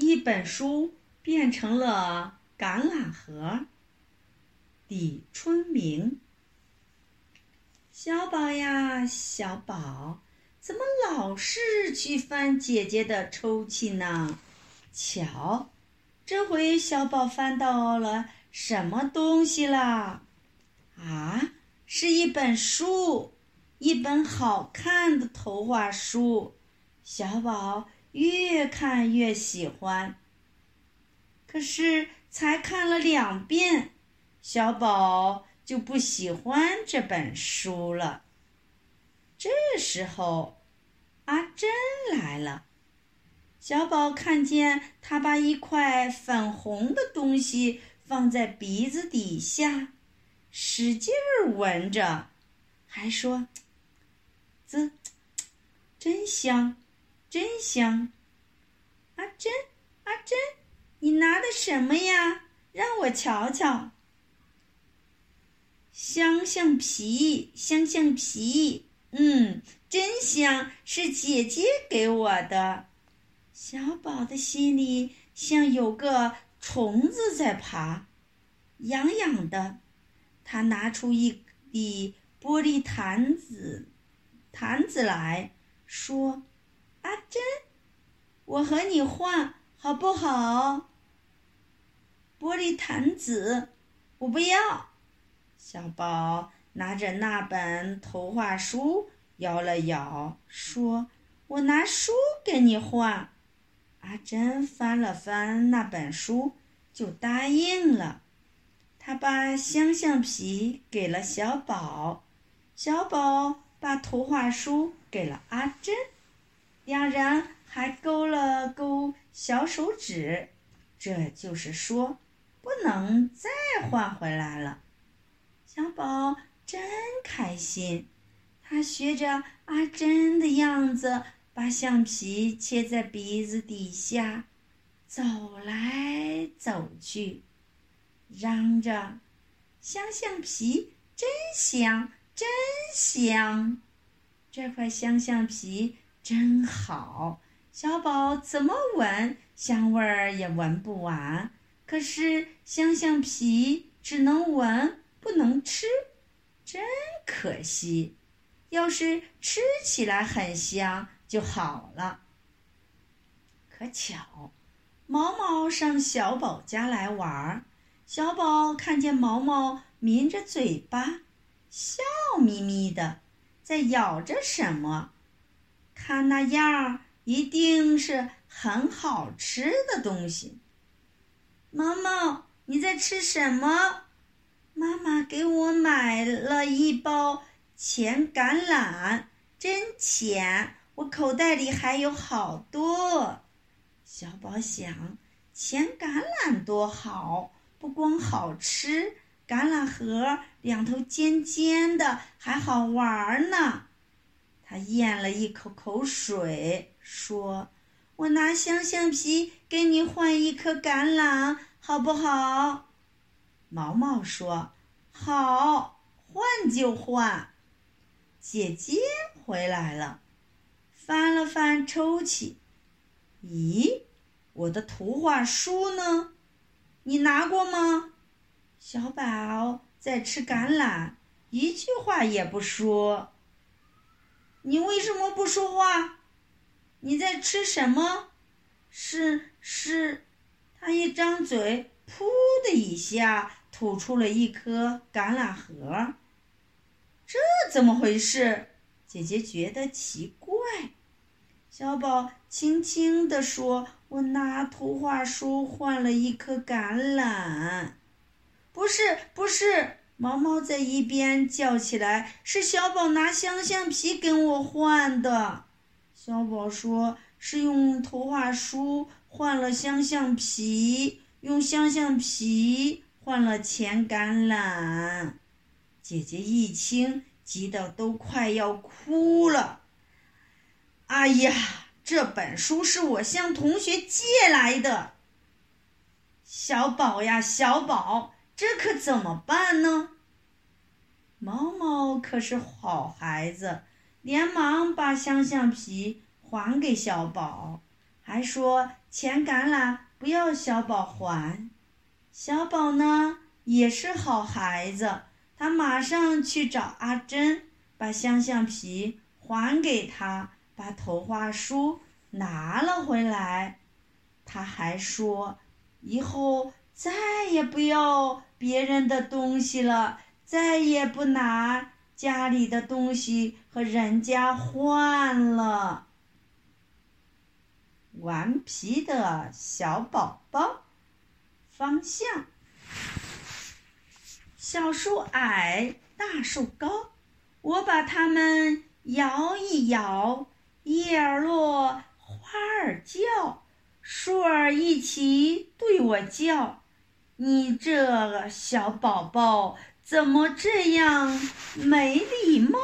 一本书变成了橄榄核。李春明，小宝呀，小宝，怎么老是去翻姐姐的抽屉呢？瞧，这回小宝翻到了什么东西啦？啊，是一本书，一本好看的图画书。小宝越看越喜欢。可是才看了两遍，小宝就不喜欢这本书了。这时候，阿珍来了。小宝看见他把一块粉红的东西放在鼻子底下，使劲儿闻着，还说：“滋，真香。”真香，阿珍，阿珍，你拿的什么呀？让我瞧瞧。香橡皮，香橡皮，嗯，真香，是姐姐给我的。小宝的心里像有个虫子在爬，痒痒的。他拿出一粒玻璃坛子，坛子来说。阿珍，我和你换好不好？玻璃坛子，我不要。小宝拿着那本图画书，摇了摇，说：“我拿书给你换。”阿珍翻了翻那本书，就答应了。他把香橡皮给了小宝，小宝把图画书给了阿珍。两人还勾了勾小手指，这就是说，不能再换回来了。小宝真开心，他学着阿珍的样子，把橡皮切在鼻子底下，走来走去，嚷着：“香橡皮真香，真香！这块香橡皮。”真好，小宝怎么闻香味儿也闻不完。可是香橡皮只能闻不能吃，真可惜。要是吃起来很香就好了。可巧，毛毛上小宝家来玩儿，小宝看见毛毛抿着嘴巴，笑眯眯的，在咬着什么。看那样，一定是很好吃的东西。毛毛，你在吃什么？妈妈给我买了一包甜橄榄，真甜！我口袋里还有好多。小宝想，甜橄榄多好，不光好吃，橄榄核两头尖尖的，还好玩呢。他咽了一口口水，说：“我拿香橡皮给你换一颗橄榄，好不好？”毛毛说：“好，换就换。”姐姐回来了，翻了翻抽屉，咦，我的图画书呢？你拿过吗？小宝在吃橄榄，一句话也不说。你为什么不说话？你在吃什么？是是，他一张嘴，噗的一下吐出了一颗橄榄核。这怎么回事？姐姐觉得奇怪。小宝轻轻地说：“我拿图画书换了一颗橄榄。”不是，不是。毛毛在一边叫起来：“是小宝拿香橡皮跟我换的。”小宝说：“是用图画书换了香橡皮，用香橡皮换了钱橄榄。”姐姐一听，急得都快要哭了。“哎呀，这本书是我向同学借来的。”小宝呀，小宝。这可怎么办呢？毛毛可是好孩子，连忙把香橡皮还给小宝，还说钱橄榄不要小宝还。小宝呢也是好孩子，他马上去找阿珍，把香橡皮还给他，把头花书拿了回来。他还说，以后再也不要别人的东西了，再也不拿家里的东西和人家换了。顽皮的小宝宝，方向：小树矮，大树高，我把它们摇一摇，叶儿落，花儿叫。树儿一起对我叫：“你这个小宝宝怎么这样没礼貌？”